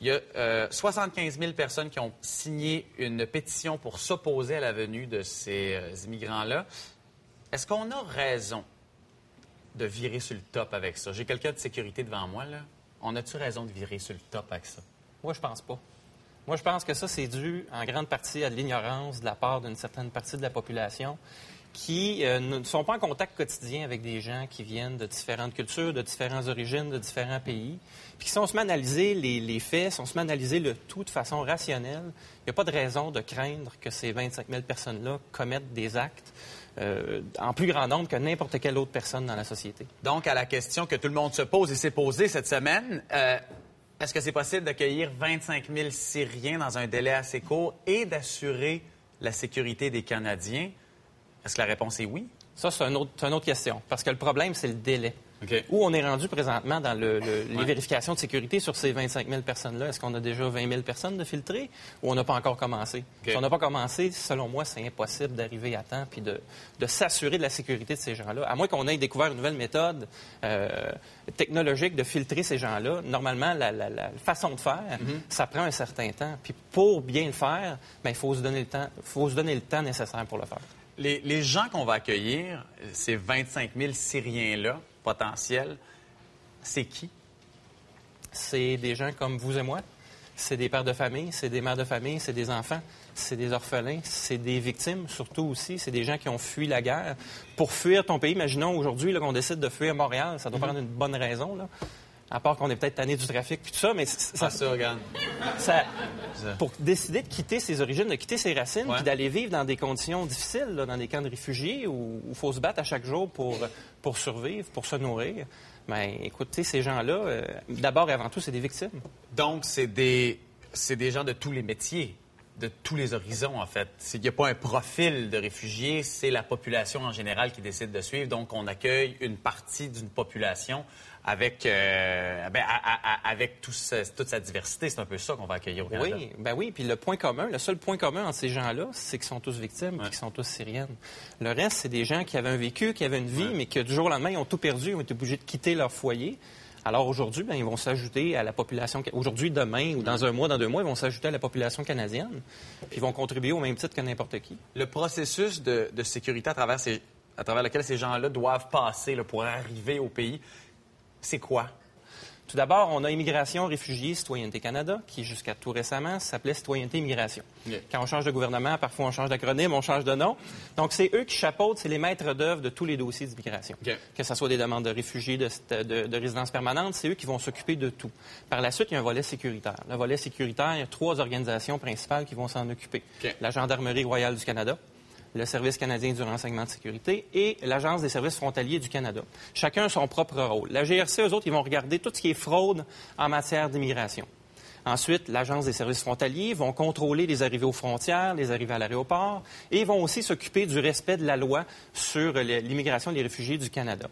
Il y a euh, 75 000 personnes qui ont signé une pétition pour s'opposer à la venue de ces euh, immigrants-là. Est-ce qu'on a raison de virer sur le top avec ça? J'ai quelqu'un de sécurité devant moi, là. On a-tu raison de virer sur le top avec ça? Moi, je pense pas. Moi, je pense que ça, c'est dû en grande partie à l'ignorance de la part d'une certaine partie de la population qui euh, ne sont pas en contact quotidien avec des gens qui viennent de différentes cultures, de différentes origines, de différents pays. Puis si on se met à analyser les, faits, si on se met à analyser le tout de façon rationnelle, il n'y a pas de raison de craindre que ces 25 000 personnes-là commettent des actes euh, en plus grand nombre que n'importe quelle autre personne dans la société. Donc, à la question que tout le monde se pose et s'est posée cette semaine, euh, est-ce que c'est possible d'accueillir 25 000 Syriens dans un délai assez court et d'assurer la sécurité des Canadiens? Est-ce que la réponse est oui? Ça, c'est un autre- c'est une autre question. Parce que le problème, c'est le délai. Où on est rendu présentement dans le- le- les vérifications de sécurité sur ces 25 000 personnes-là? Est-ce qu'on a déjà 20 000 personnes de filtrer ou on n'a pas encore commencé? Si on n'a pas commencé, selon moi, c'est impossible d'arriver à temps puis de, de s'assurer de la sécurité de ces gens-là. À moins qu'on ait découvert une nouvelle méthode euh, technologique de filtrer ces gens-là, normalement, la, la- la façon de faire, Mhm. ça prend un certain temps. Puis pour bien le faire, ben, il faut se donner le temps, faut se donner le temps nécessaire pour le faire. Les, les gens qu'on va accueillir, ces 25 000 Syriens-là, potentiels, c'est qui? c'est des gens comme vous et moi. C'est des pères de famille, c'est des mères de famille, c'est des enfants, c'est des orphelins, c'est des victimes surtout aussi. C'est des gens qui ont fui la guerre. Pour fuir ton pays, imaginons aujourd'hui qu'on décide de fuir Montréal, ça doit prendre une bonne raison. Là. À part qu'on est peut-être tanné du trafic puis tout ça, mais ça, Ah, ça, regarde. ça- pour décider de quitter ses origines, de quitter ses racines, Ouais. puis d'aller vivre dans des conditions difficiles, là, dans des camps de réfugiés où il faut se battre à chaque jour pour, pour survivre, pour se nourrir. Mais écoutez, ces gens-là, euh, d'abord et avant tout, c'est des victimes. Donc, c'est des, c'est des gens de tous les métiers, de tous les horizons, en fait. Il n'y a pas un profil de réfugiés, c'est la population en général qui décide de suivre. Donc, on accueille une partie d'une population avec, euh, ben, avec tout ce- toute sa diversité. C'est un peu ça qu'on va accueillir au Canada. Oui, ben oui. Puis le point commun, le seul point commun entre ces gens-là, c'est qu'ils sont tous victimes, puis qu'ils sont tous syriennes. Le reste, c'est des gens qui avaient un vécu, qui avaient une vie, mais que du jour au lendemain, ils ont tout perdu, ils ont été obligés de quitter leur foyer. Alors aujourd'hui, ben, ils vont s'ajouter à la population. Aujourd'hui, demain, ou dans un mois, dans deux mois, ils vont s'ajouter à la population canadienne. Puis ils vont contribuer au même titre que n'importe qui. Le processus de, de sécurité à travers, ces- à travers lequel ces gens-là doivent passer là, pour arriver au pays, c'est quoi? Tout d'abord, on a Immigration, Réfugiés, Citoyenneté Canada, qui jusqu'à tout récemment s'appelait Citoyenneté Immigration. Quand on change de gouvernement, parfois on change d'acronyme, on change de nom. Donc, c'est eux qui chapeautent, c'est les maîtres d'œuvre de tous les dossiers d'immigration. Que ce soit des demandes de réfugiés, de, de- de résidence permanente, c'est eux qui vont s'occuper de tout. Par la suite, il y a un volet sécuritaire. Le volet sécuritaire, il y a trois organisations principales qui vont s'en occuper. La Gendarmerie royale du Canada, le Service canadien du renseignement de sécurité et l'Agence des services frontaliers du Canada. Chacun son propre rôle. La GRC, eux autres, ils vont regarder tout ce qui est fraude en matière d'immigration. Ensuite, l'Agence des services frontaliers vont contrôler les arrivées aux frontières, les arrivées à l'aéroport, et vont aussi s'occuper du respect de la loi sur l'immigration des réfugiés du Canada.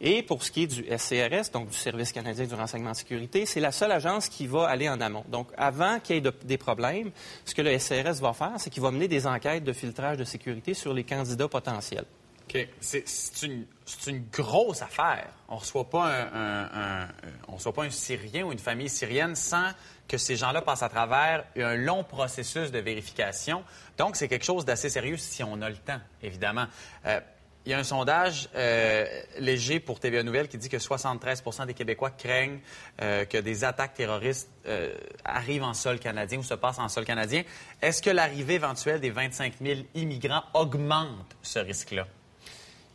Et pour ce qui est du SCRS, donc du Service canadien du renseignement de sécurité, c'est la seule agence qui va aller en amont. Donc, avant qu'il y ait de- des problèmes, ce que le SCRS va faire, c'est qu'il va mener des enquêtes de filtrage de sécurité sur les candidats potentiels. OK. C'est une, grosse affaire. On ne reçoit, pas un, un- un- on reçoit pas un Syrien ou une famille syrienne sans que ces gens-là passent à travers un long processus de vérification. Donc, c'est quelque chose d'assez sérieux si on a le temps, évidemment. Euh, il y a un sondage euh, léger pour TVA Nouvelle qui dit que 73 des Québécois craignent euh, que des attaques terroristes euh, arrivent en sol canadien ou se passent en sol canadien. Est-ce que l'arrivée éventuelle des 25 000 immigrants augmente ce risque-là?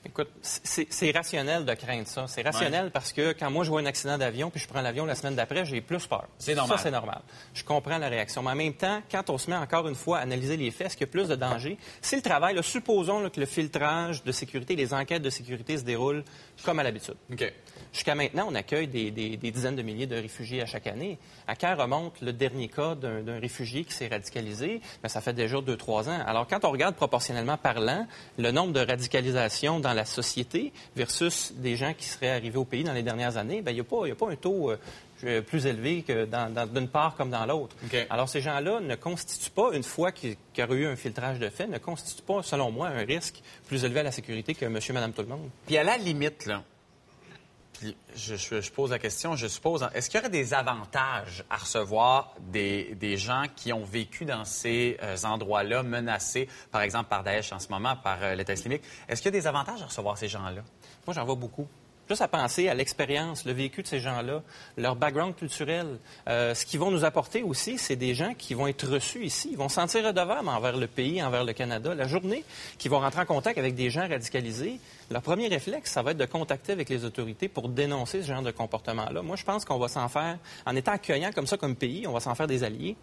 Écoute, c'est c'est rationnel de craindre ça. C'est rationnel Ouais. parce que quand moi je vois un accident d'avion puis je prends l'avion la semaine d'après, j'ai plus peur. C'est normal. Ça, c'est normal. Je comprends la réaction. Mais en même temps, quand on se met encore une fois à analyser les faits, est-ce qu'il y a plus de danger? Si le travail, là, supposons là, que le filtrage de sécurité, les enquêtes de sécurité se déroulent comme à l'habitude. OK. Jusqu'à maintenant, on accueille des, des- des dizaines de milliers de réfugiés à chaque année. À quand remonte le dernier cas d'un réfugié qui s'est radicalisé? Bien, ça fait déjà deux, trois ans. Alors, quand on regarde proportionnellement parlant le nombre de radicalisations dans la société versus des gens qui seraient arrivés au pays dans les dernières années, bien, il n'y a, a pas un taux euh, plus élevé que dans- dans- d'une part comme dans l'autre. Alors, ces gens-là ne constituent pas, une fois qu'il y aurait eu un filtrage de fait, ne constituent pas, selon moi, un risque plus élevé à la sécurité que monsieur, madame, tout le monde. Puis à la limite, là, je, pose la question, je suppose, hein, est-ce qu'il y aurait des avantages à recevoir des, des gens qui ont vécu dans ces euh, endroits-là, menacés, par exemple par Daesh en ce moment, par euh, l'État islamique? Est-ce qu'il y a des avantages à recevoir ces gens-là? Moi, j'en vois beaucoup. Juste à penser à l'expérience, le vécu de ces gens-là, leur background culturel. Euh, ce qu'ils vont nous apporter aussi, c'est des gens qui vont être reçus ici. Ils vont se sentir redevables envers le pays, envers le Canada. La journée qu'ils vont rentrer en contact avec des gens radicalisés, leur premier réflexe, ça va être de contacter avec les autorités pour dénoncer ce genre de comportement-là. Moi, je pense qu'on va s'en faire, en étant accueillant comme ça comme pays, on va s'en faire des alliés.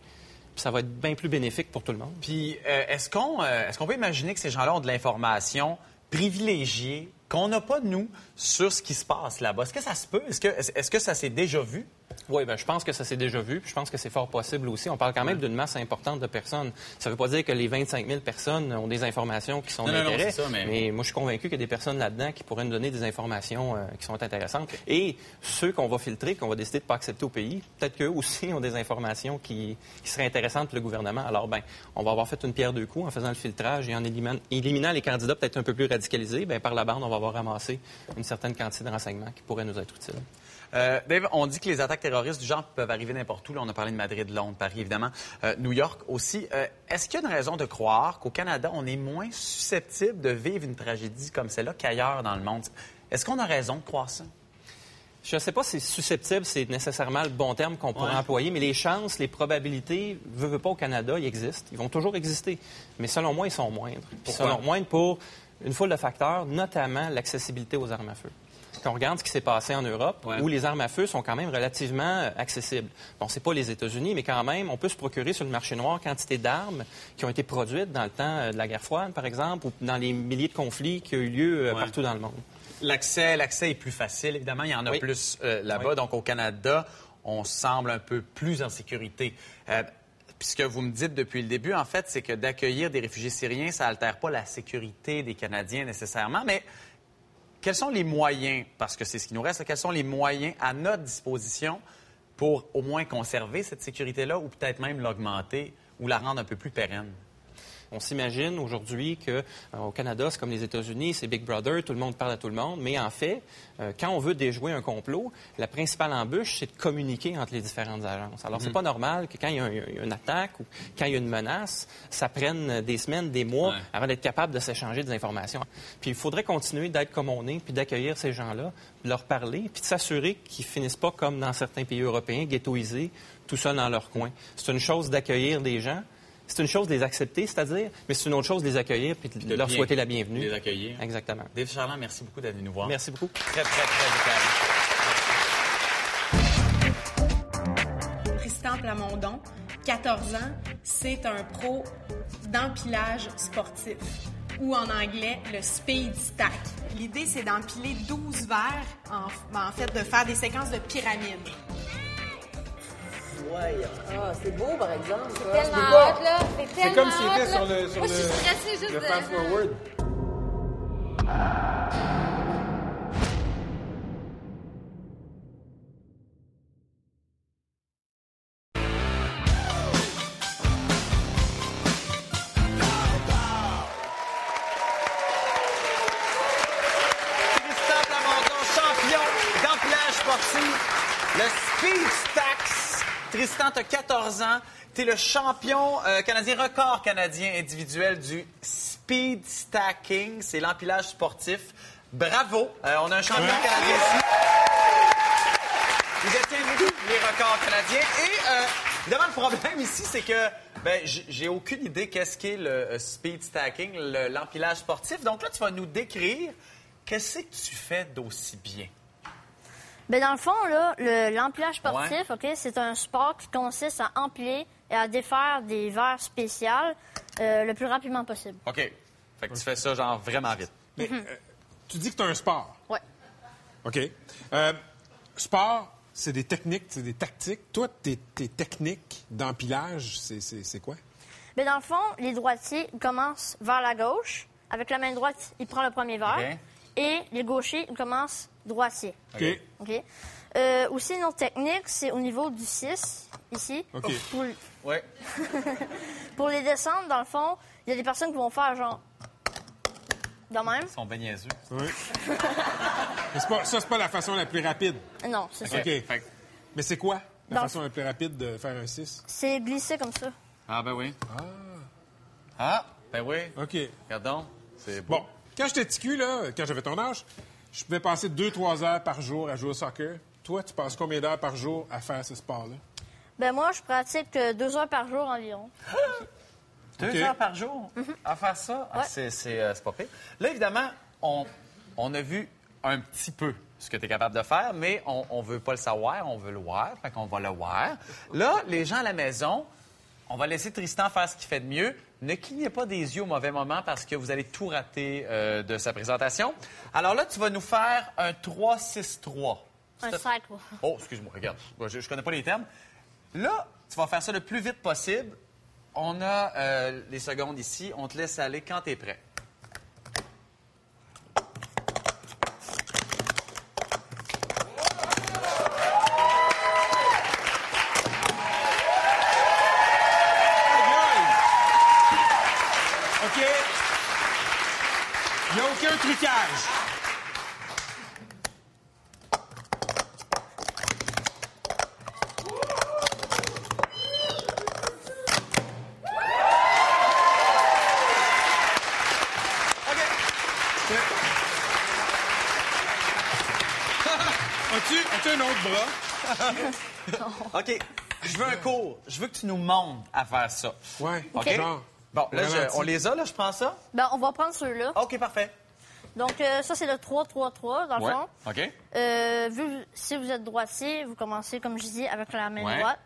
Puis ça va être bien plus bénéfique pour tout le monde. Puis euh, est-ce qu'on euh, est-ce qu'on peut imaginer que ces gens-là ont de l'information privilégiée qu'on n'a pas, nous, sur ce qui se passe là-bas? Est-ce que ça se peut? Est-ce que, est-ce que ça s'est déjà vu? Oui, ben, je pense que ça s'est déjà vu, puis je pense que c'est fort possible aussi. On parle quand même d'une masse importante de personnes. Ça ne veut pas dire que les 25 000 personnes ont des informations qui sont d'intérêt, ça, mais- moi, je suis convaincu qu'il y a des personnes là-dedans qui pourraient nous donner des informations euh, qui sont intéressantes. Et ceux qu'on va filtrer, qu'on va décider de ne pas accepter au pays, peut-être qu'eux aussi ont des informations qui, qui seraient intéressantes pour le gouvernement. Alors, ben, on va avoir fait une pierre deux coups en faisant le filtrage et en éliminant, éliminant les candidats peut-être un peu plus radicalisés. Ben, par la bande, on va avoir ramassé une certaine quantité de renseignements qui pourraient nous être utiles. Euh, Dave, on dit que les attaques terroristes du genre peuvent arriver n'importe où. Là, on a parlé de Madrid, Londres, Paris, évidemment, euh, New York aussi. Euh, Est-ce qu'il y a une raison de croire qu'au Canada, on est moins susceptible de vivre une tragédie comme celle-là qu'ailleurs dans le monde? Est-ce qu'on a raison de croire ça? Je ne sais pas si susceptible, c'est nécessairement le bon terme qu'on pourrait Ouais. employer, mais les chances, les probabilités, veut, veut pas au Canada, ils existent. Ils vont toujours exister. Mais selon moi, ils sont moindres. Puis selon moindres pour une foule de facteurs, notamment l'accessibilité aux armes à feu. Quand on regarde ce qui s'est passé en Europe, où les armes à feu sont quand même relativement euh, accessibles. Bon, c'est pas les États-Unis, mais quand même, on peut se procurer sur le marché noir quantité d'armes qui ont été produites dans le temps euh, de la guerre froide, par exemple, ou dans les milliers de conflits qui ont eu lieu euh, Ouais. partout dans le monde. L'accès, l'accès est plus facile, évidemment. Il y en a Oui. plus euh, là-bas. Oui. Donc, au Canada, on semble un peu plus en sécurité. Euh, puis ce que vous me dites depuis le début, en fait, c'est que d'accueillir des réfugiés syriens, ça altère pas la sécurité des Canadiens nécessairement. Mais quels sont les moyens, parce que c'est ce qui nous reste, quels sont les moyens à notre disposition pour au moins conserver cette sécurité-là ou peut-être même l'augmenter ou la rendre un peu plus pérenne? On s'imagine aujourd'hui que euh, au Canada, c'est comme les États-Unis, c'est Big Brother, tout le monde parle à tout le monde. Mais en fait, euh, quand on veut déjouer un complot, la principale embûche, c'est de communiquer entre les différentes agences. Alors, c'est Mhm. pas normal que quand il y a un- il y a une attaque ou quand il y a une menace, ça prenne des semaines, des mois avant d'être capable de s'échanger des informations. Puis il faudrait continuer d'être comme on est, puis d'accueillir ces gens-là, de leur parler, puis de s'assurer qu'ils finissent pas comme dans certains pays européens, ghettoisés, tout seuls dans leur coin. C'est une chose d'accueillir des gens. C'est une chose de les accepter, c'est-à-dire, mais c'est une autre chose de les accueillir puis de De leur bien souhaiter la bienvenue. Les accueillir. Exactement. Dave Charland, merci beaucoup d'être venu nous voir. Merci beaucoup. Très, très, très. Tristan Plamondon, 14 ans, c'est un pro d'empilage sportif ou en anglais le speed stack. L'idée, c'est d'empiler 12 verres, en, en fait, de faire des séquences de pyramides. Ah, c'est beau, par exemple. Tellement C'est pas- hot, là. C'est comme s'il était sur le, sur Moi, je suis stressée juste le de- fast forward. Tristan Plamondon, champion d'empilage sportif, le Speed Stacks. Tristan, tu as 14 ans. Tu es le champion euh, canadien, record canadien individuel du Speed Stacking. C'est l'empilage sportif. Bravo. Euh, on a un champion canadien ici. Vous détient les records canadiens. Et euh, évidemment, le problème ici, c'est que ben, j'ai aucune idée qu'est-ce qu'est le euh, speed stacking, le- l'empilage sportif. Donc là, tu vas nous décrire qu'est-ce que tu fais d'aussi bien. Ben dans le fond, là, le- l'empilage sportif, OK, c'est un sport qui consiste à empiler et à défaire des verres spéciaux euh, le plus rapidement possible. OK. Fait que tu fais ça, genre, vraiment vite. Mais, euh, tu dis que tu as un sport. Ouais. OK. Euh, sport, c'est des techniques, c'est des tactiques. Toi, tes, tes techniques d'empilage, c'est, c'est, c'est quoi? Mais dans le fond, les droitiers ils commencent vers la gauche. Avec la main droite, il prend le premier verre. Et les gauchers, ils commencent droitier. OK. OK. Euh, aussi, une autre technique, c'est au niveau du 6, ici. OK. Pour, Ouais. pour les descendre, dans le fond, il y a des personnes qui vont faire genre. De même. Ils sont bien niaiseux. Oui. Mais c'est pas, ça, c'est pas la façon la plus rapide. Non, c'est ça. OK. Mais c'est quoi la Dans- façon la plus rapide de faire un 6? C'est glisser comme ça. Ah, ben oui. Ah. Ah, ben oui. OK. Regardons. C'est beau. Bon, quand j'étais petit cul, là, quand j'avais ton âge, je pouvais passer 2-3 heures par jour à jouer au soccer. Toi, tu passes combien d'heures par jour à faire ce sport-là? Ben moi, je pratique euh, deux heures par jour environ. Deux heures par jour? À faire ça? Ah, Ouais. c'est, c'est, euh, c'est pas pire. Là, évidemment, on, on a vu un petit peu ce que tu es capable de faire, mais on ne veut pas le savoir, on veut le voir, fait qu'on va le voir. Là, les gens à la maison, on va laisser Tristan faire ce qu'il fait de mieux. Ne clignez pas des yeux au mauvais moment parce que vous allez tout rater euh, de sa présentation. Alors là, tu vas nous faire un 3-6-3. Un C'est- cycle. Oh, excuse-moi, regarde. Je, je connais pas les termes. Là, tu vas faire ça le plus vite possible. On a euh, les secondes ici. On te laisse aller quand tu es prêt. OK? Il n'y a aucun trucage. As-tu as-tu un autre bras? OK. Je veux un cours. Je veux que tu nous montres à faire ça. Ouais, OK? genre. Bon, là, je- on les a, là, je prends ça? Ben, on va prendre ceux-là. OK, parfait. Donc, euh, ça, c'est le 3-3-3, dans le Ouais. fond. OK. Euh, vu, si vous êtes droitier, vous commencez, comme je dis, avec la main Ouais. droite.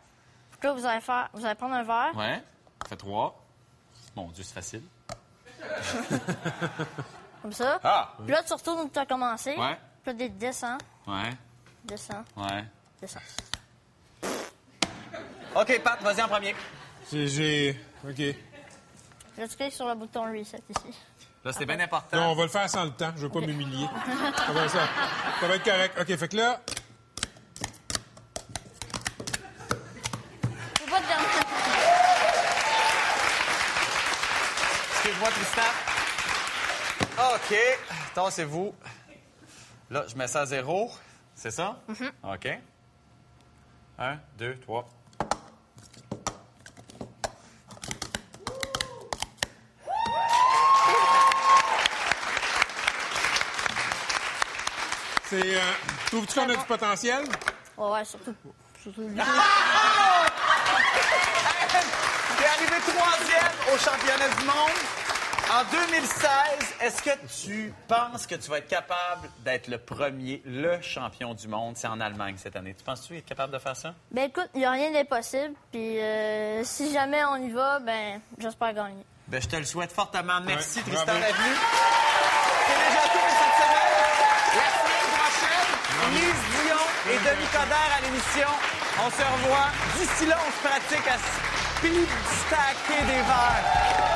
Donc là, vous allez, faire, vous allez prendre un verre. Ouais. Fait trois. Mon Dieu, c'est facile. Comme ça. Ah! Puis là, tu retournes où tu as commencé. Ouais. Puis là, des descends, Ouais. descends, Ouais. descends. OK, Pat, vas-y en premier. J'ai-. OK. Là, tu cliques sur le bouton reset ici. Là, c'est bien important. Non, on va le faire sans le temps. Je veux pas m'humilier. ça, va, ça, ça va être correct. OK, fait que là, Faut pas te dernier. avec moi, Tristan. OK. Tassez-vous. Là, je mets ça à zéro. C'est ça? OK. Un, deux, trois. C'est. Euh, Trouves-tu qu'on a du potentiel? Ouais, ouais, surtout. surtout lui. T'es arrivé troisième au championnat du monde. En 2016, est-ce que tu penses que tu vas être capable d'être le premier, le champion du monde? C'est en Allemagne cette année. Tu penses-tu être capable de faire ça? Ben écoute, il n'y a rien d'impossible. Puis euh, si jamais on y va, ben j'espère gagner. Ben, je te le souhaite fortement. Merci, Ouais, Tristan venu. C'est déjà tout pour cette semaine. La semaine prochaine, Lise Dion et Denis Coderre à l'émission. On se revoit. D'ici là, on se pratique à stacker des verres.